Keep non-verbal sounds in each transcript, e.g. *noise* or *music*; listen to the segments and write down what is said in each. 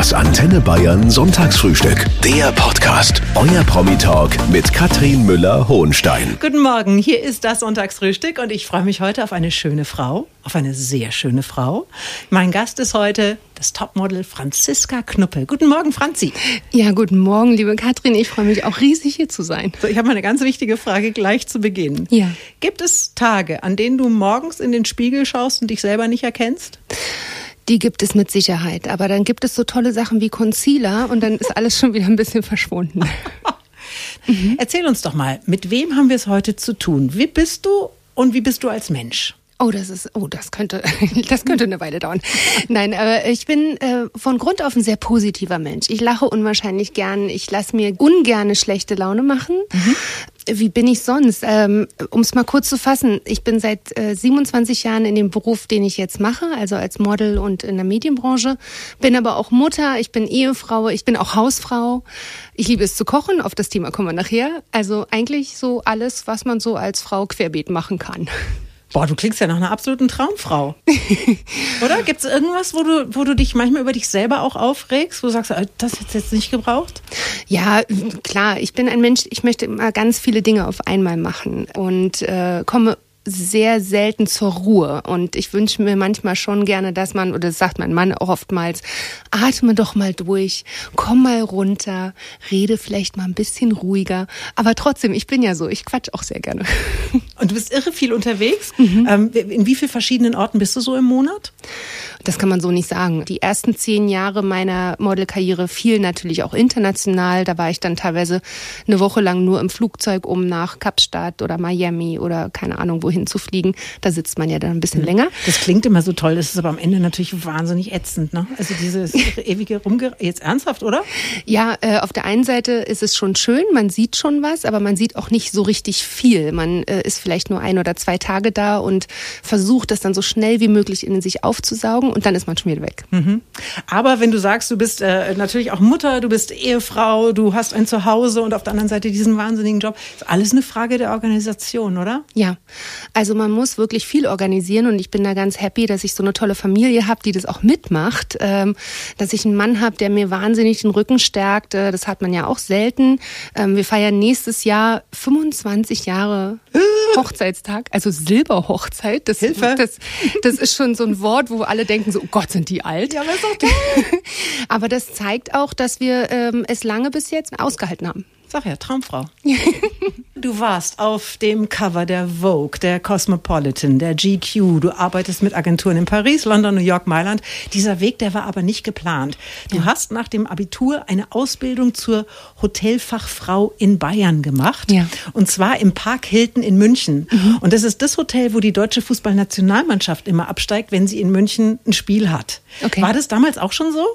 Das Antenne Bayern Sonntagsfrühstück. Der Podcast. Euer Promi-Talk mit Katrin Müller-Hohenstein. Guten Morgen, hier ist das Sonntagsfrühstück und ich freue mich heute auf eine schöne Frau, auf eine sehr schöne Frau. Mein Gast ist heute das Topmodel Franziska Knuppel. Guten Morgen, Franzi. Ja, guten Morgen, liebe Katrin. Ich freue mich auch riesig hier zu sein. So, ich habe mal eine ganz wichtige Frage gleich zu Beginn. Ja. Gibt es Tage, an denen du morgens in den Spiegel schaust und dich selber nicht erkennst? Die gibt es mit Sicherheit. Aber dann gibt es so tolle Sachen wie Concealer und dann ist alles schon wieder ein bisschen verschwunden. mhm. *laughs* Erzähl uns doch mal, mit wem haben wir es heute zu tun? Wie bist du und wie bist du als Mensch? Oh, das ist, oh, das könnte, *laughs* das könnte eine Weile dauern. Nein, aber ich bin äh, von Grund auf ein sehr positiver Mensch. Ich lache unwahrscheinlich gern. Ich lasse mir ungerne schlechte Laune machen. Mhm. Wie bin ich sonst? Ähm, um es mal kurz zu fassen, ich bin seit äh, 27 Jahren in dem Beruf, den ich jetzt mache, also als Model und in der Medienbranche. Bin aber auch Mutter, ich bin Ehefrau, ich bin auch Hausfrau. Ich liebe es zu kochen, auf das Thema kommen wir nachher. Also eigentlich so alles, was man so als Frau querbeet machen kann. Boah, du klingst ja nach einer absoluten Traumfrau. *laughs* Oder? Gibt es irgendwas, wo du, wo du dich manchmal über dich selber auch aufregst, wo du sagst, äh, das hättest jetzt nicht gebraucht? Ja, klar. Ich bin ein Mensch, ich möchte immer ganz viele Dinge auf einmal machen und äh, komme sehr selten zur Ruhe. Und ich wünsche mir manchmal schon gerne, dass man, oder das sagt mein Mann auch oftmals, atme doch mal durch, komm mal runter, rede vielleicht mal ein bisschen ruhiger. Aber trotzdem, ich bin ja so, ich quatsch auch sehr gerne. Und du bist irre viel unterwegs. Mhm. Ähm, in wie vielen verschiedenen Orten bist du so im Monat? Das kann man so nicht sagen. Die ersten zehn Jahre meiner Modelkarriere fielen natürlich auch international. Da war ich dann teilweise eine Woche lang nur im Flugzeug, um nach Kapstadt oder Miami oder keine Ahnung wohin zu fliegen. Da sitzt man ja dann ein bisschen mhm. länger. Das klingt immer so toll, das ist aber am Ende natürlich wahnsinnig ätzend. Ne? Also dieses *laughs* ewige Rumge... Jetzt ernsthaft, oder? Ja, äh, auf der einen Seite ist es schon schön, man sieht schon was, aber man sieht auch nicht so richtig viel. Man äh, ist vielleicht nur ein oder zwei Tage da und versucht das dann so schnell wie möglich in sich aufzusaugen und dann ist man schon wieder weg. Mhm. Aber wenn du sagst, du bist äh, natürlich auch Mutter, du bist Ehefrau, du hast ein Zuhause und auf der anderen Seite diesen wahnsinnigen Job, ist alles eine Frage der Organisation, oder? Ja, also man muss wirklich viel organisieren und ich bin da ganz happy, dass ich so eine tolle Familie habe, die das auch mitmacht, ähm, dass ich einen Mann habe, der mir wahnsinnig den Rücken stärkt. Äh, das hat man ja auch selten. Ähm, wir feiern nächstes Jahr 25 Jahre *laughs* Hochzeitstag, also Silberhochzeit. Das, Hilfe. Das, das ist schon so ein Wort, wo alle denken so, oh Gott, sind die alt. Ja, aber ist doch toll. *laughs* aber das zeigt auch, dass wir ähm, es lange bis jetzt ausgehalten haben. Sag ja, Traumfrau. *laughs* Du warst auf dem Cover der Vogue, der Cosmopolitan, der GQ. Du arbeitest mit Agenturen in Paris, London, New York, Mailand. Dieser Weg, der war aber nicht geplant. Du ja. hast nach dem Abitur eine Ausbildung zur Hotelfachfrau in Bayern gemacht. Ja. Und zwar im Park Hilton in München. Mhm. Und das ist das Hotel, wo die deutsche Fußballnationalmannschaft immer absteigt, wenn sie in München ein Spiel hat. Okay. War das damals auch schon so?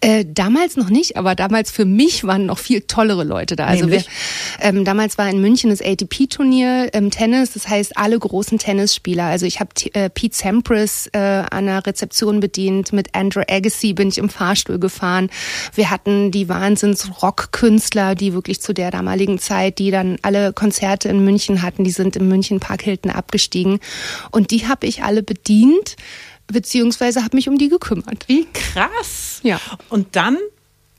Äh, damals noch nicht, aber damals für mich waren noch viel tollere Leute da. Also wir, ähm, damals war in München München das ATP-Turnier im Tennis. Das heißt, alle großen Tennisspieler. Also ich habe äh, Pete Sampras äh, an der Rezeption bedient. Mit Andrew Agassi bin ich im Fahrstuhl gefahren. Wir hatten die Wahnsinns-Rock-Künstler, die wirklich zu der damaligen Zeit, die dann alle Konzerte in München hatten, die sind im München Park Hilton abgestiegen. Und die habe ich alle bedient beziehungsweise habe mich um die gekümmert. Wie krass. Ja. Und dann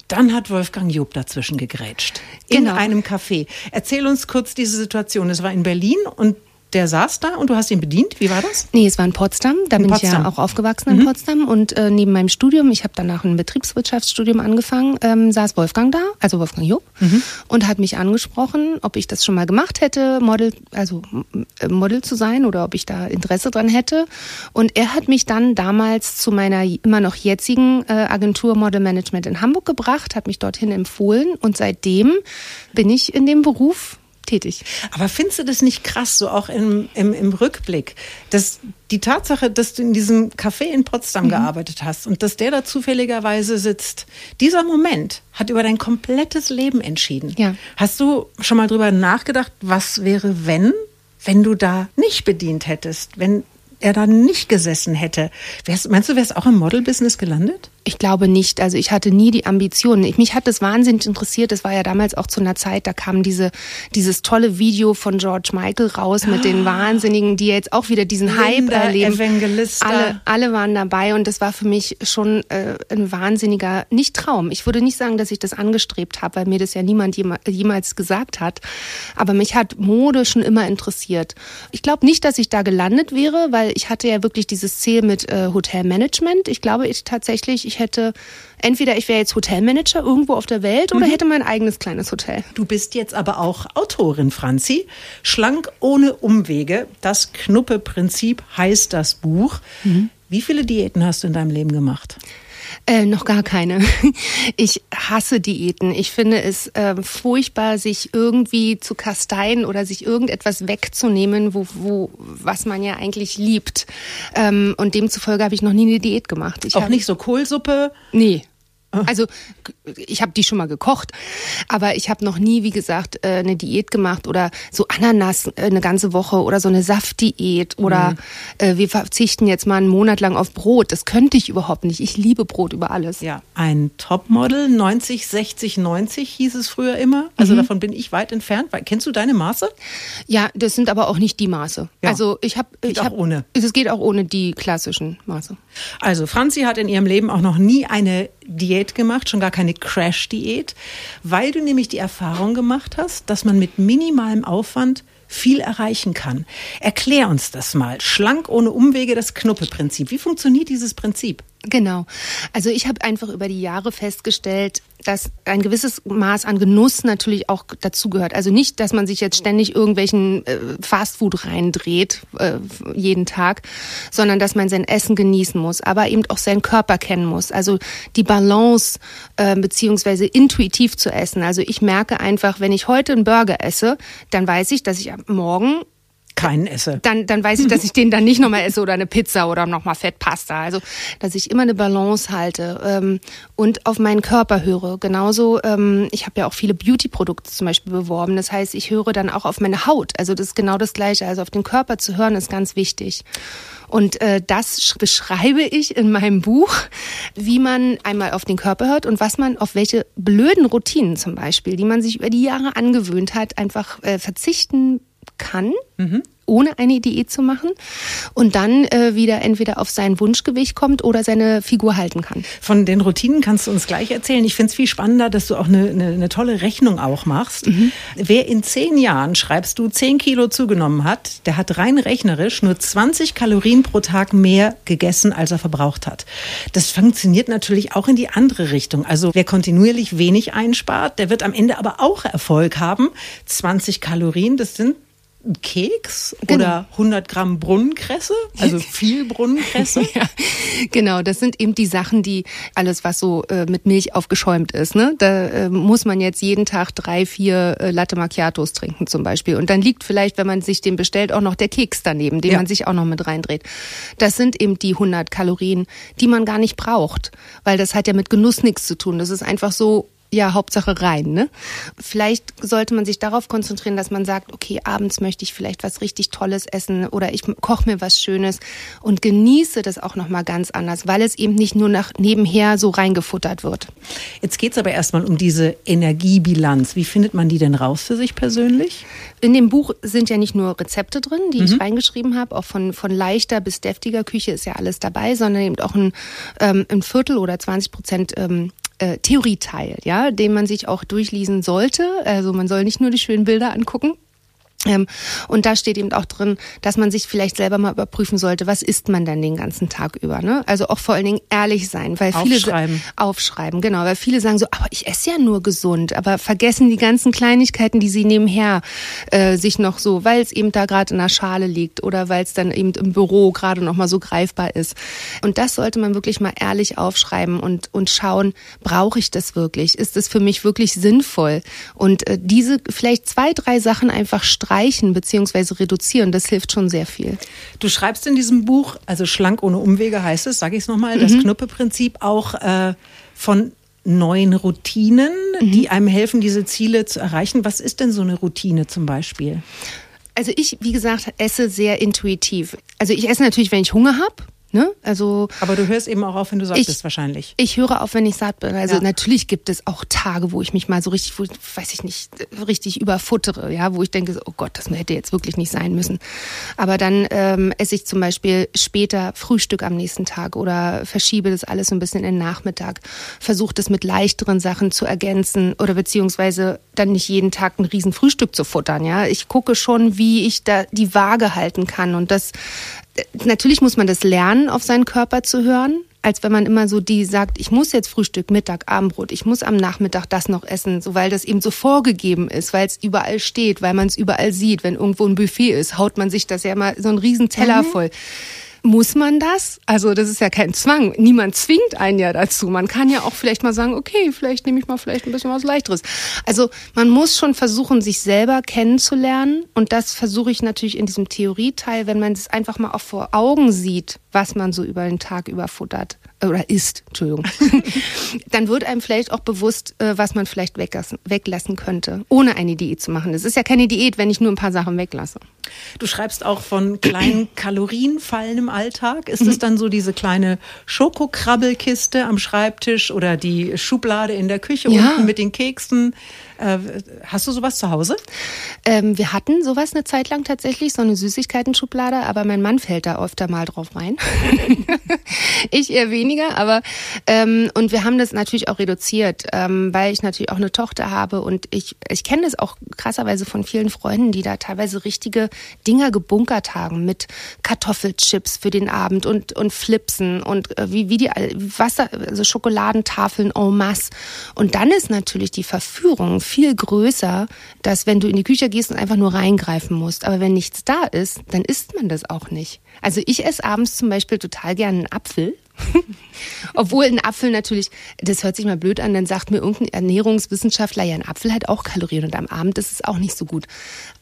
dann hat Wolfgang Job dazwischen gegrätscht. In genau. einem Café. Erzähl uns kurz diese Situation. Es war in Berlin und der saß da und du hast ihn bedient. Wie war das? Nee, es war in Potsdam. Da in bin Potsdam. ich ja auch aufgewachsen in mhm. Potsdam. Und äh, neben meinem Studium, ich habe danach ein Betriebswirtschaftsstudium angefangen, ähm, saß Wolfgang da, also Wolfgang Job, mhm. und hat mich angesprochen, ob ich das schon mal gemacht hätte, Model, also äh, Model zu sein oder ob ich da Interesse dran hätte. Und er hat mich dann damals zu meiner immer noch jetzigen äh, Agentur Model Management in Hamburg gebracht, hat mich dorthin empfohlen und seitdem bin ich in dem Beruf tätig. Aber findest du das nicht krass, so auch im, im, im Rückblick, dass die Tatsache, dass du in diesem Café in Potsdam mhm. gearbeitet hast und dass der da zufälligerweise sitzt, dieser Moment hat über dein komplettes Leben entschieden. Ja. Hast du schon mal drüber nachgedacht, was wäre, wenn, wenn du da nicht bedient hättest, wenn er da nicht gesessen hätte? Wärst, meinst du, wärst auch im Model-Business gelandet? Ich glaube nicht. Also ich hatte nie die Ambitionen. Ich, mich hat das wahnsinnig interessiert. Das war ja damals auch zu einer Zeit, da kam diese, dieses tolle Video von George Michael raus mit den Wahnsinnigen, die jetzt auch wieder diesen Hype erleben. Evangelista. Alle, alle waren dabei und das war für mich schon äh, ein wahnsinniger, nicht Traum. Ich würde nicht sagen, dass ich das angestrebt habe, weil mir das ja niemand jemals gesagt hat. Aber mich hat Mode schon immer interessiert. Ich glaube nicht, dass ich da gelandet wäre, weil ich hatte ja wirklich dieses Ziel mit äh, Hotelmanagement. Ich glaube ich tatsächlich, ich hätte entweder ich wäre jetzt Hotelmanager irgendwo auf der Welt oder mhm. hätte mein eigenes kleines Hotel. Du bist jetzt aber auch Autorin, Franzi. Schlank ohne Umwege. Das Knuppe-Prinzip heißt das Buch. Mhm. Wie viele Diäten hast du in deinem Leben gemacht? Äh, noch gar keine. *laughs* Ich hasse Diäten. Ich finde es äh, furchtbar, sich irgendwie zu kasteien oder sich irgendetwas wegzunehmen, wo, wo, was man ja eigentlich liebt. Ähm, und demzufolge habe ich noch nie eine Diät gemacht. Ich Auch hab, nicht so Kohlsuppe? Nee. Also ich habe die schon mal gekocht, aber ich habe noch nie, wie gesagt, äh, eine Diät gemacht oder so Ananas äh, eine ganze Woche oder so eine Saftdiät oder mhm. Äh, wir verzichten jetzt mal einen Monat lang auf Brot. Das könnte ich überhaupt nicht. Ich liebe Brot über alles. Ja, ein Topmodel 90, 60, 90 hieß es früher immer. Also mhm. davon bin ich weit entfernt. Kennst du deine Maße? Ja, das sind aber auch nicht die Maße. Ja. Also ich habe, ich habe ohne. Es geht auch ohne die klassischen Maße. Also Franzi hat in ihrem Leben auch noch nie eine Diät gemacht, schon gar keine Crash-Diät, weil du nämlich die Erfahrung gemacht hast, dass man mit minimalem Aufwand viel erreichen kann. Erklär uns das mal. Schlank ohne Umwege, das Knuppe-Prinzip. Wie funktioniert dieses Prinzip? Genau. Also ich habe einfach über die Jahre festgestellt, dass ein gewisses Maß an Genuss natürlich auch dazugehört. Also nicht, dass man sich jetzt ständig irgendwelchen äh, Fastfood reindreht äh, jeden Tag, sondern dass man sein Essen genießen muss, aber eben auch seinen Körper kennen muss. Also die Balance äh, beziehungsweise intuitiv zu essen. Also ich merke einfach, wenn ich heute einen Burger esse, dann weiß ich, dass ich morgen keinen esse. Dann, dann weiß ich, dass ich den dann nicht nochmal esse oder eine Pizza oder nochmal Fettpasta. Also, dass ich immer eine Balance halte ähm, und auf meinen Körper höre. Genauso, ähm, ich habe ja auch viele Beauty-Produkte zum Beispiel beworben. Das heißt, ich höre dann auch auf meine Haut. Also das ist genau das Gleiche. Also auf den Körper zu hören ist ganz wichtig. Und äh, das beschreibe ich in meinem Buch, wie man einmal auf den Körper hört und was man auf welche blöden Routinen zum Beispiel, die man sich über die Jahre angewöhnt hat, einfach äh, verzichten kann, mhm. ohne eine Diät zu machen und dann äh, wieder entweder auf sein Wunschgewicht kommt oder seine Figur halten kann. Von den Routinen kannst du uns gleich erzählen. Ich finde es viel spannender, dass du auch eine, eine, eine tolle Rechnung auch machst. Mhm. Wer in zehn Jahren, schreibst du, zehn Kilo zugenommen hat, der hat rein rechnerisch nur 20 Kalorien pro Tag mehr gegessen, als er verbraucht hat. Das funktioniert natürlich auch in die andere Richtung. Also wer kontinuierlich wenig einspart, der wird am Ende aber auch Erfolg haben. 20 Kalorien, das sind Keks genau. oder 100 Gramm Brunnenkresse, also *laughs* viel Brunnenkresse. ja, genau, das sind eben die Sachen, die alles, was so äh, mit Milch aufgeschäumt ist. Ne? Da äh, muss man jetzt jeden Tag drei, vier äh, Latte Macchiatos trinken zum Beispiel. Und dann liegt vielleicht, wenn man sich den bestellt, auch noch der Keks daneben, den ja. man sich auch noch mit reindreht. Das sind eben die 100 Kalorien, die man gar nicht braucht, weil das hat ja mit Genuss nichts zu tun. Das ist einfach so ja, Hauptsache rein. Ne? Vielleicht sollte man sich darauf konzentrieren, dass man sagt, okay, abends möchte ich vielleicht was richtig Tolles essen oder ich koche mir was Schönes und genieße das auch nochmal ganz anders, weil es eben nicht nur nach nebenher so reingefuttert wird. Jetzt geht es aber erstmal um diese Energiebilanz. Wie findet man die denn raus für sich persönlich? In dem Buch sind ja nicht nur Rezepte drin, die mhm. ich reingeschrieben habe, auch von, von leichter bis deftiger Küche ist ja alles dabei, sondern eben auch ein, ähm, ein Viertel oder 20 Prozent ähm, äh, Theorieteil, ja, den man sich auch durchlesen sollte. Also man soll nicht nur die schönen Bilder angucken, und da steht eben auch drin, dass man sich vielleicht selber mal überprüfen sollte, was isst man denn den ganzen Tag über. Ne? Also auch vor allen Dingen ehrlich sein, weil viele aufschreiben. aufschreiben, genau, weil viele sagen so, aber ich esse ja nur gesund, aber vergessen die ganzen Kleinigkeiten, die sie nebenher äh, sich noch so, weil es eben da gerade in der Schale liegt oder weil es dann eben im Büro gerade noch mal so greifbar ist. Und das sollte man wirklich mal ehrlich aufschreiben und und schauen, brauche ich das wirklich? Ist es für mich wirklich sinnvoll? Und äh, diese vielleicht zwei, drei Sachen einfach streichen bzw. reduzieren, das hilft schon sehr viel. Du schreibst in diesem Buch, also schlank ohne Umwege heißt es, sage ich es nochmal, mhm. das Knuppe-Prinzip auch äh, von neuen Routinen, mhm. die einem helfen, diese Ziele zu erreichen. Was ist denn so eine Routine zum Beispiel? Also ich, wie gesagt, esse sehr intuitiv. Also ich esse natürlich, wenn ich Hunger habe Ne? Also, Aber du hörst eben auch auf, wenn du satt Ich- bist, wahrscheinlich. ich höre auf, wenn ich satt bin. Also Ja. natürlich gibt es auch Tage, wo ich mich mal so richtig, wo, weiß ich nicht, richtig überfuttere, ja, wo ich denke, oh Gott, das hätte jetzt wirklich nicht sein müssen. Aber dann ähm, esse ich zum Beispiel später Frühstück am nächsten Tag oder verschiebe das alles so ein bisschen in den Nachmittag, versuche das mit leichteren Sachen zu ergänzen oder beziehungsweise dann nicht jeden Tag ein riesen Frühstück zu futtern, ja. Ich gucke schon, wie ich da die Waage halten kann und das natürlich muss man das lernen, auf seinen Körper zu hören, als wenn man immer so die sagt, ich muss jetzt Frühstück, Mittag, Abendbrot, ich muss am Nachmittag das noch essen, so weil das eben so vorgegeben ist, weil es überall steht, weil man es überall sieht. Wenn irgendwo ein Buffet ist, haut man sich das ja immer so einen riesen Teller voll. Muss man das? Also das ist ja kein Zwang. Niemand zwingt einen ja dazu. Man kann ja auch vielleicht mal sagen, okay, vielleicht nehme ich mal vielleicht ein bisschen was Leichteres. Also man muss schon versuchen, sich selber kennenzulernen. Und das versuche ich natürlich in diesem Theorieteil, wenn man das einfach mal auch vor Augen sieht, was man so über den Tag überfuttert oder isst, Entschuldigung, *laughs* dann wird einem vielleicht auch bewusst, äh, was man vielleicht weglassen, weglassen könnte, ohne eine Diät zu machen. Es ist ja keine Diät, wenn ich nur ein paar Sachen weglasse. Du schreibst auch von kleinen *clears throat* Kalorienfallen im Alltag. Ist es dann so diese kleine Schokokrabbelkiste am Schreibtisch oder die Schublade in der Küche Ja. unten mit den Keksen? Äh, hast du sowas zu Hause? Ähm, wir hatten sowas eine Zeit lang tatsächlich, so eine Süßigkeiten-Schublade, aber mein Mann fällt da öfter mal drauf rein. *laughs* ich eher weniger, aber ähm, und wir haben das natürlich auch reduziert, ähm, weil ich natürlich auch eine Tochter habe und ich, ich kenne das auch krasserweise von vielen Freunden, die da teilweise richtige Dinger gebunkert haben mit Kartoffelchips für den Abend und, und Flipsen und äh, wie, wie die Wasser, also Schokoladentafeln en masse. Und dann ist natürlich die Verführung viel größer, dass wenn du in die Küche gehst und einfach nur reingreifen musst. Aber wenn nichts da ist, dann isst man das auch nicht. Also ich esse abends zum Beispiel total gerne einen Apfel. *laughs* Obwohl ein Apfel natürlich, das hört sich mal blöd an, dann sagt mir irgendein Ernährungswissenschaftler, ja, ein Apfel hat auch Kalorien und am Abend ist es auch nicht so gut.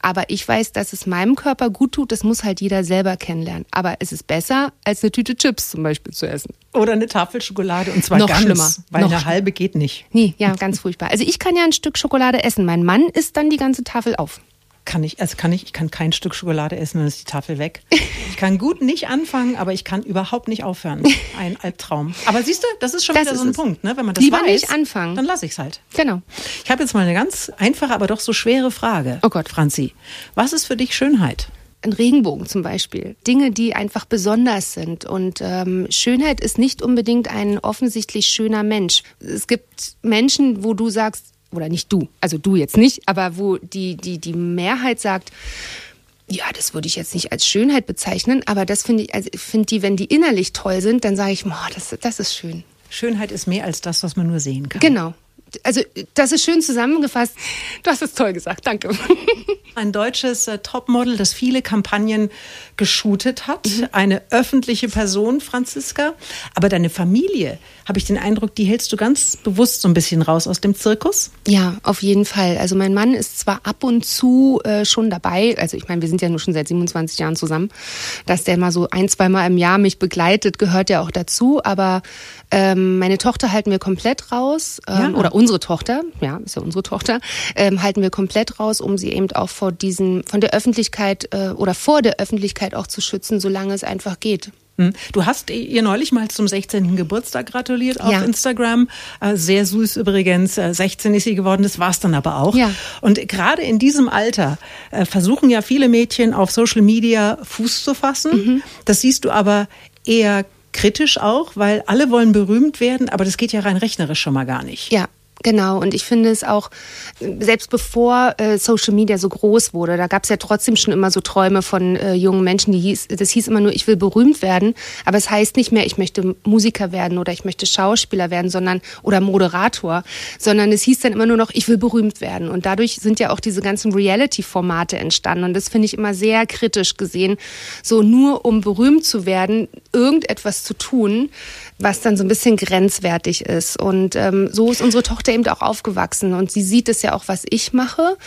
Aber ich weiß, dass es meinem Körper gut tut, das muss halt jeder selber kennenlernen. Aber es ist besser, als eine Tüte Chips zum Beispiel zu essen. Oder eine Tafel Schokolade und zwar Noch ganz, schlimmer. weil Noch eine halbe geht nicht. Nee, ja, ganz furchtbar. Also ich kann ja ein Stück Schokolade essen. Mein Mann isst dann die ganze Tafel auf. Kann ich, also kann ich, ich kann kein Stück Schokolade essen, dann ist die Tafel weg. Ich kann gut nicht anfangen, aber ich kann überhaupt nicht aufhören. *laughs* Ein Albtraum. Aber siehst du, das ist schon Das wieder ist so ein es. Punkt, ne? Wenn man das Lieber weiß, nicht anfangen. dann lasse ich es halt. Genau. Ich habe jetzt mal eine ganz einfache, aber doch so schwere Frage. Oh Gott. Franzi. Was ist für dich Schönheit? ein Regenbogen zum Beispiel. Dinge, die einfach besonders sind. Und ähm, Schönheit ist nicht unbedingt ein offensichtlich schöner Mensch. Es gibt Menschen, wo du sagst, oder nicht du, also du jetzt nicht, aber wo die, die, die Mehrheit sagt, ja, das würde ich jetzt nicht als Schönheit bezeichnen, aber das finde ich, also ich finde die, wenn die innerlich toll sind, dann sage ich, boah, das, das ist schön. Schönheit ist mehr als das, was man nur sehen kann. Genau. Also, das ist schön zusammengefasst. Du hast es toll gesagt, danke. Ein deutsches äh, Topmodel, das viele Kampagnen geshootet hat. Mhm. Eine öffentliche Person, Franziska. Aber deine Familie, habe ich den Eindruck, die hältst du ganz bewusst so ein bisschen raus aus dem Zirkus. Ja, auf jeden Fall. Also mein Mann ist zwar ab und zu äh, schon dabei, also ich meine, wir sind ja nur schon seit 27 Jahren zusammen, dass der mal so ein, zweimal im Jahr mich begleitet, gehört ja auch dazu, aber ähm, meine Tochter halten wir komplett raus, ähm, Ja. oder unsere Tochter, ja, ist ja unsere Tochter, ähm, halten wir komplett raus, um sie eben auch vor diesen, von der Öffentlichkeit äh, oder vor der Öffentlichkeit auch zu schützen, solange es einfach geht. Hm. Du hast ihr neulich mal zum 16. Geburtstag gratuliert auf Ja. Instagram. Äh, Sehr süß übrigens. Äh, 16 ist sie geworden, das war's dann aber auch. Ja. Und gerade in diesem Alter äh, versuchen ja viele Mädchen auf Social Media Fuß zu fassen. Mhm. Das siehst du aber eher kritisch auch, weil alle wollen berühmt werden, aber das geht ja rein rechnerisch schon mal gar nicht. Ja, genau. Und ich finde es auch, selbst bevor äh, Social Media so groß wurde, da gab es ja trotzdem schon immer so Träume von äh, jungen Menschen, die hieß, das hieß immer nur, ich will berühmt werden, aber es heißt nicht mehr, ich möchte Musiker werden oder ich möchte Schauspieler werden, sondern oder Moderator, sondern es hieß dann immer nur noch, ich will berühmt werden. Und dadurch sind ja auch diese ganzen Reality-Formate entstanden. Und das finde ich immer sehr kritisch gesehen, so nur um berühmt zu werden, irgendetwas zu tun, was dann so ein bisschen grenzwertig ist. Und ähm, so ist unsere Tochter eben auch aufgewachsen und sie sieht es ja auch, was ich mache,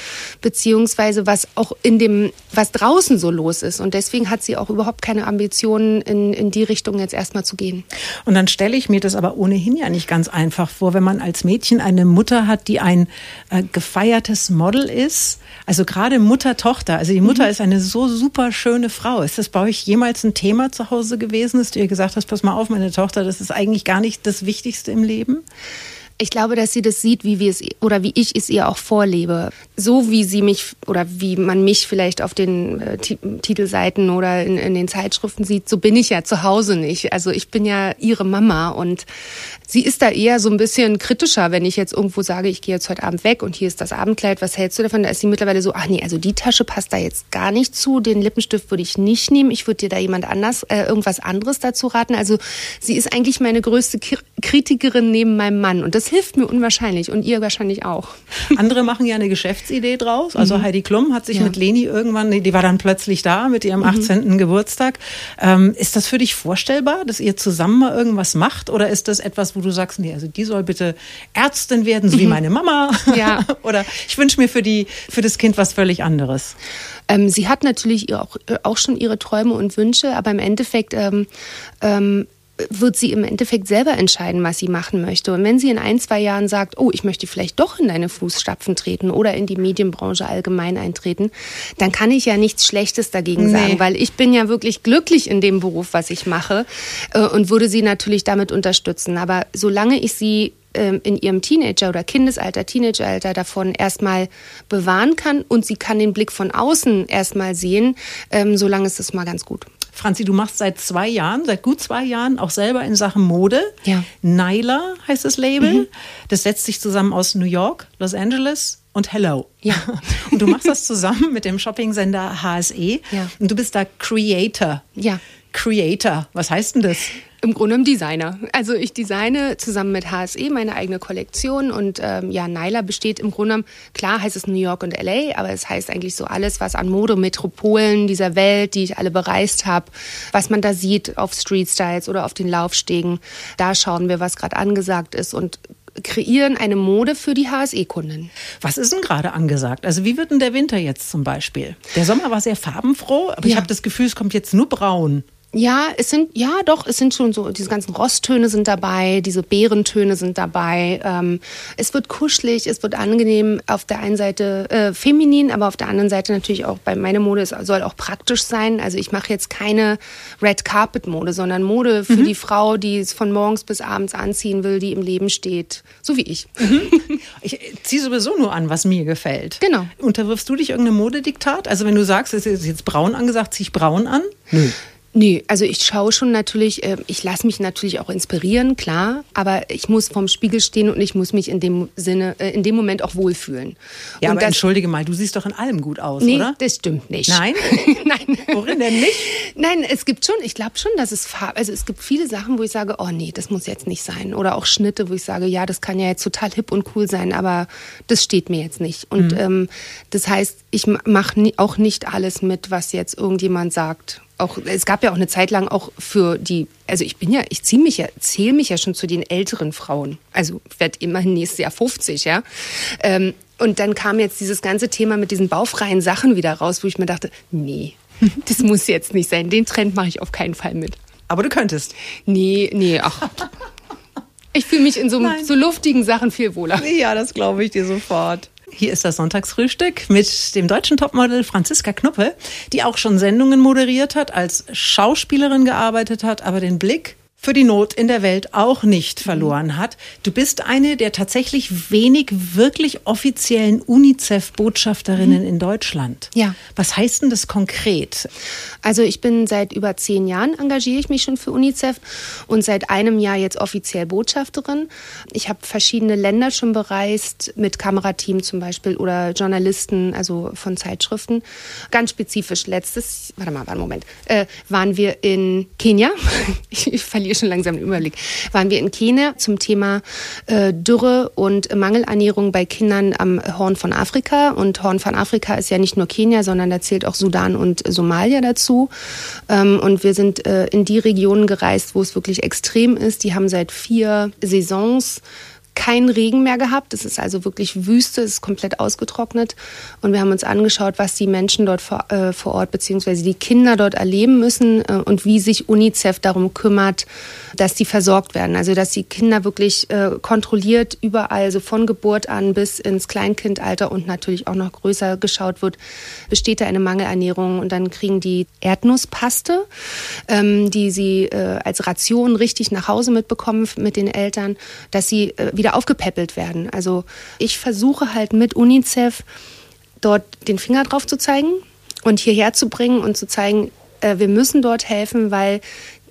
beziehungsweise was auch in dem, was draußen so los ist. Und deswegen hat sie auch überhaupt keine Ambitionen, in, in die Richtung jetzt erstmal zu gehen. Und dann stelle ich mir das aber ohnehin ja nicht ganz einfach vor, wenn man als Mädchen eine Mutter hat, die ein äh, gefeiertes Model ist. Also gerade Mutter-Tochter. Also die Mutter mhm. ist eine so super schöne Frau. Ist das bei euch jemals ein Thema zu Hause gewesen, dass du ihr gesagt hast, pass mal auf, meine Tochter, das ist eigentlich gar nicht das Wichtigste im Leben? Ich glaube, dass sie das sieht, wie wir es oder wie ich es ihr auch vorlebe. So wie sie mich oder wie man mich vielleicht auf den äh, Titelseiten oder in, in, den Zeitschriften sieht, so bin ich ja zu Hause nicht. Also ich bin ja ihre Mama und sie ist da eher so ein bisschen kritischer, wenn ich jetzt irgendwo sage, ich gehe jetzt heute Abend weg und hier ist das Abendkleid, was hältst du davon? Da ist sie mittlerweile so, ach nee, also die Tasche passt da jetzt gar nicht zu, den Lippenstift würde ich nicht nehmen, ich würde dir da jemand anders, äh, irgendwas anderes dazu raten. Also sie ist eigentlich meine größte Kritikerin neben meinem Mann und das hilft mir unwahrscheinlich und ihr wahrscheinlich auch. *laughs* Andere machen ja eine Geschäftsidee draus. Also mhm. Heidi Klum hat sich ja. mit Leni irgendwann, die war dann plötzlich da mit ihrem 18. Mhm. Geburtstag. Ähm, ist das für dich vorstellbar, dass ihr zusammen mal irgendwas macht? Oder ist das etwas, wo du sagst, nee, also die soll bitte Ärztin werden, so mhm. wie meine Mama? Ja. *laughs* Oder ich wünsche mir für, die, für das Kind was völlig anderes. Ähm, sie hat natürlich auch, äh, auch schon ihre Träume und Wünsche, aber im Endeffekt ähm, ähm, wird sie im Endeffekt selber entscheiden, was sie machen möchte. Und wenn sie in ein, zwei Jahren sagt, oh, ich möchte vielleicht doch in deine Fußstapfen treten oder in die Medienbranche allgemein eintreten, dann kann ich ja nichts Schlechtes dagegen nee. sagen, weil ich bin ja wirklich glücklich in dem Beruf, was ich mache äh, und würde sie natürlich damit unterstützen. Aber solange ich sie ähm, in ihrem Teenager- oder Kindesalter, Teenageralter davon erstmal bewahren kann und sie kann den Blick von außen erstmal sehen, ähm, solange ist es mal ganz gut. Franzi, du machst seit zwei Jahren, seit gut zwei Jahren auch selber in Sachen Mode. Ja. Nyla heißt das Label. Mhm. Das setzt sich zusammen aus New York, Los Angeles und Hello. Ja. *laughs* Und du machst das zusammen mit dem Shopping-Sender HSE. Ja. Und du bist da Creator. Ja. Creator. Was heißt denn das? Im Grunde ein Designer. Also ich designe zusammen mit HSE meine eigene Kollektion und ähm, ja, Nyla besteht im Grunde, klar heißt es New York und LA, aber es heißt eigentlich so alles, was an Modemetropolen dieser Welt, die ich alle bereist habe, was man da sieht auf Street Styles oder auf den Laufstegen, da schauen wir, was gerade angesagt ist und kreieren eine Mode für die HSE-Kunden. Was ist denn gerade angesagt? Also wie wird denn der Winter jetzt zum Beispiel? Der Sommer war sehr farbenfroh, aber ja. ich habe das Gefühl, es kommt jetzt nur braun. Ja, es sind, ja doch, es sind schon so, diese ganzen Rosttöne sind dabei, diese Beerentöne sind dabei. Ähm, es wird kuschelig, es wird angenehm, auf der einen Seite äh, feminin, aber auf der anderen Seite natürlich auch bei meiner Mode, es soll auch praktisch sein. Also ich mache jetzt keine Red Carpet Mode, sondern Mode für mhm. die Frau, die es von morgens bis abends anziehen will, die im Leben steht. So wie ich. Mhm. *laughs* Ich ziehe sowieso nur an, was mir gefällt. Genau. Unterwirfst du dich irgendeinem Modediktat? Also wenn du sagst, es ist jetzt braun angesagt, ziehe ich braun an? Nö. Nee, also ich schaue schon natürlich, äh, ich lasse mich natürlich auch inspirieren, klar, aber ich muss vorm Spiegel stehen und ich muss mich in dem Sinne, äh, in dem Moment auch wohlfühlen. Ja, und aber das, entschuldige mal, du siehst doch in allem gut aus, nee, oder? das stimmt nicht. Nein? *laughs* Nein. Worin denn nicht? Nein, es gibt schon, ich glaube schon, dass es Farbe, also es gibt viele Sachen, wo ich sage, oh nee, das muss jetzt nicht sein. Oder auch Schnitte, wo ich sage, ja, das kann ja jetzt total hip und cool sein, aber das steht mir jetzt nicht. Und mhm. ähm, das heißt, ich mache auch nicht alles mit, was jetzt irgendjemand sagt auch, es gab ja auch eine Zeit lang auch für die, also ich bin ja, ich ziehe mich ja, zähle mich ja schon zu den älteren Frauen. Also ich werde immerhin nächstes Jahr 50, ja. Ähm, und dann kam jetzt dieses ganze Thema mit diesen baufreien Sachen wieder raus, wo ich mir dachte, nee, *laughs* das muss jetzt nicht sein. Den Trend mache ich auf keinen Fall mit. Aber du könntest. Nee, nee, ach. Ich fühle mich in so, *laughs* so luftigen Sachen viel wohler. Ja, das glaube ich dir sofort. Hier ist das Sonntagsfrühstück mit dem deutschen Topmodel Franziska Knuppe, die auch schon Sendungen moderiert hat, als Schauspielerin gearbeitet hat, aber den Blick für die Not in der Welt auch nicht verloren hat. Du bist eine der tatsächlich wenig wirklich offiziellen UNICEF-Botschafterinnen mhm. in Deutschland. Ja. Was heißt denn das konkret? Also ich bin seit über zehn Jahren engagiere ich mich schon für UNICEF und seit einem Jahr jetzt offiziell Botschafterin. Ich habe verschiedene Länder schon bereist mit Kamerateam zum Beispiel oder Journalisten, also von Zeitschriften. Ganz spezifisch letztes, warte mal, warte Moment, äh, waren wir in Kenia. *laughs* ich verliere verliere schon langsam den Überblick, waren wir in Kenia zum Thema äh, Dürre und Mangelernährung bei Kindern am Horn von Afrika. Und Horn von Afrika ist ja nicht nur Kenia, sondern da zählt auch Sudan und Somalia dazu. Ähm, und wir sind äh, in die Regionen gereist, wo es wirklich extrem ist. Die haben seit vier Saisons keinen Regen mehr gehabt. Es ist also wirklich Wüste, es ist komplett ausgetrocknet. Und wir haben uns angeschaut, was die Menschen dort vor, äh, vor Ort beziehungsweise die Kinder dort erleben müssen äh, und wie sich UNICEF darum kümmert, dass die versorgt werden. Also dass die Kinder wirklich äh, kontrolliert überall, so von Geburt an bis ins Kleinkindalter und natürlich auch noch größer geschaut wird, besteht da eine Mangelernährung und dann kriegen die Erdnusspaste, ähm, die sie äh, als Ration richtig nach Hause mitbekommen mit den Eltern, dass sie äh, wieder wieder aufgepäppelt werden. Also ich versuche halt mit UNICEF dort den Finger drauf zu zeigen und hierher zu bringen und zu zeigen, äh, wir müssen dort helfen, weil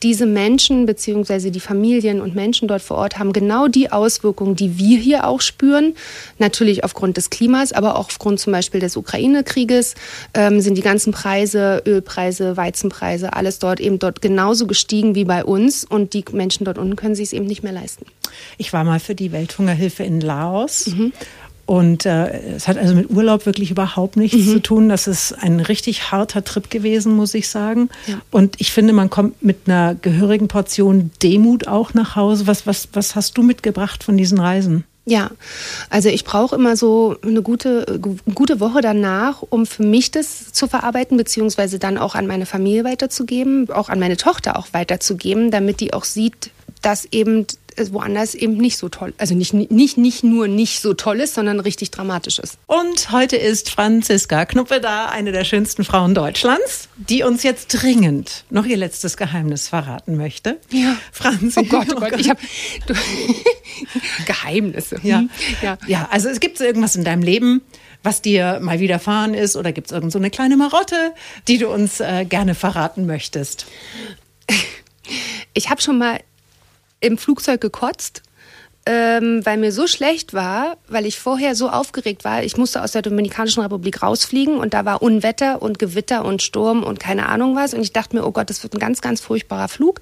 diese Menschen bzw. die Familien und Menschen dort vor Ort haben genau die Auswirkungen, die wir hier auch spüren. Natürlich aufgrund des Klimas, aber auch aufgrund zum Beispiel des Ukraine-Krieges ähm, sind die ganzen Preise, Ölpreise, Weizenpreise, alles dort eben dort genauso gestiegen wie bei uns und die Menschen dort unten können sich es eben nicht mehr leisten. Ich war mal für die Welthungerhilfe in Laos. Mhm. Und äh, es hat also mit Urlaub wirklich überhaupt nichts mhm. zu tun. Das ist ein richtig harter Trip gewesen, muss ich sagen. Ja. Und ich finde, man kommt mit einer gehörigen Portion Demut auch nach Hause. Was, was, was hast du mitgebracht von diesen Reisen? Ja, also ich brauche immer so eine gute, gute Woche danach, um für mich das zu verarbeiten, beziehungsweise dann auch an meine Familie weiterzugeben, auch an meine Tochter auch weiterzugeben, damit die auch sieht, dass eben woanders eben nicht so toll, also nicht, nicht, nicht nur nicht so toll ist, sondern richtig dramatisch ist. Und heute ist Franziska Knuppe da, eine der schönsten Frauen Deutschlands, die uns jetzt dringend noch ihr letztes Geheimnis verraten möchte. Ja. Franzi. Oh Gott, oh Gott, ich habe *laughs* Geheimnisse. Ja. Hm. ja. Ja, also es gibt irgendwas in deinem Leben, was dir mal widerfahren ist oder gibt es irgend so eine kleine Marotte, die du uns äh, gerne verraten möchtest? Ich habe schon mal im Flugzeug gekotzt, ähm, weil mir so schlecht war, weil ich vorher so aufgeregt war. Ich musste aus der Dominikanischen Republik rausfliegen und da war Unwetter und Gewitter und Sturm und keine Ahnung was. Und ich dachte mir, oh Gott, das wird ein ganz, ganz furchtbarer Flug.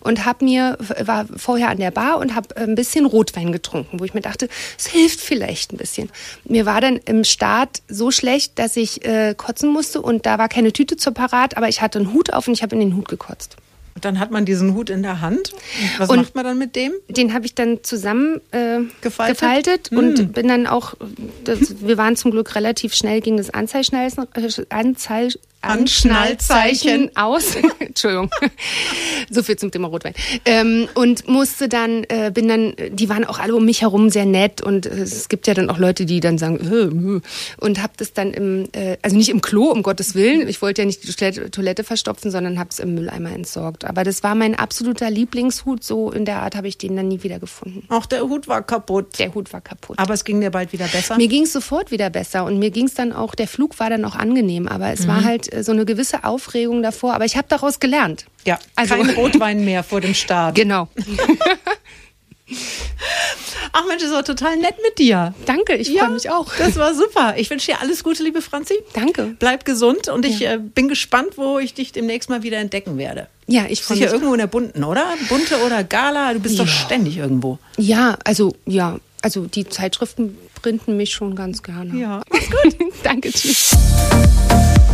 Und hab mir, war vorher an der Bar und habe ein bisschen Rotwein getrunken, wo ich mir dachte, es hilft vielleicht ein bisschen. Mir war dann im Start so schlecht, dass ich äh, kotzen musste und da war keine Tüte zur Parat, aber ich hatte einen Hut auf und ich habe in den Hut gekotzt. Und dann hat man diesen Hut in der Hand. Was und macht man dann mit dem? Den habe ich dann zusammen äh, gefaltet, gefaltet mm. und bin dann auch, das, wir waren zum Glück relativ schnell gegen das Anzeigschnalzen, äh, Anzeig, Anschnallzeichen aus. *laughs* Entschuldigung. so viel zum Thema Rotwein. Ähm, und musste dann, äh, bin dann, die waren auch alle um mich herum sehr nett und äh, es gibt ja dann auch Leute, die dann sagen, äh, und habe das dann im, äh, also nicht im Klo, um Gottes Willen. Ich wollte ja nicht die Toilette, verstopfen, sondern habe es im Mülleimer entsorgt. Aber das war mein absoluter Lieblingshut. So in der Art habe ich den dann nie wieder gefunden. Auch der Hut war kaputt. Der Hut war kaputt. Aber es ging dir bald wieder besser? Mir ging es sofort wieder besser und mir ging es dann auch, der Flug war dann auch angenehm, aber es mhm. war halt äh, so eine gewisse Aufregung davor, aber ich habe daraus gelernt. Ja, also kein *laughs* Rotwein mehr vor dem Start. Genau. *laughs* Ach Mensch, das war total nett mit dir. Danke, ich ja, freue mich auch. Das war super. Ich wünsche dir alles Gute, liebe Franzi. Danke. Bleib gesund und ich äh, bin gespannt, wo ich dich demnächst mal wieder entdecken werde. Ja, ich freue mich. Sicher irgendwo in der bunten, oder? Bunte oder Gala? Du bist ja. doch ständig irgendwo. Ja, also ja, also die Zeitschriften printen mich schon ganz gerne. Ja, *laughs* mach's gut. Danke, tschüss.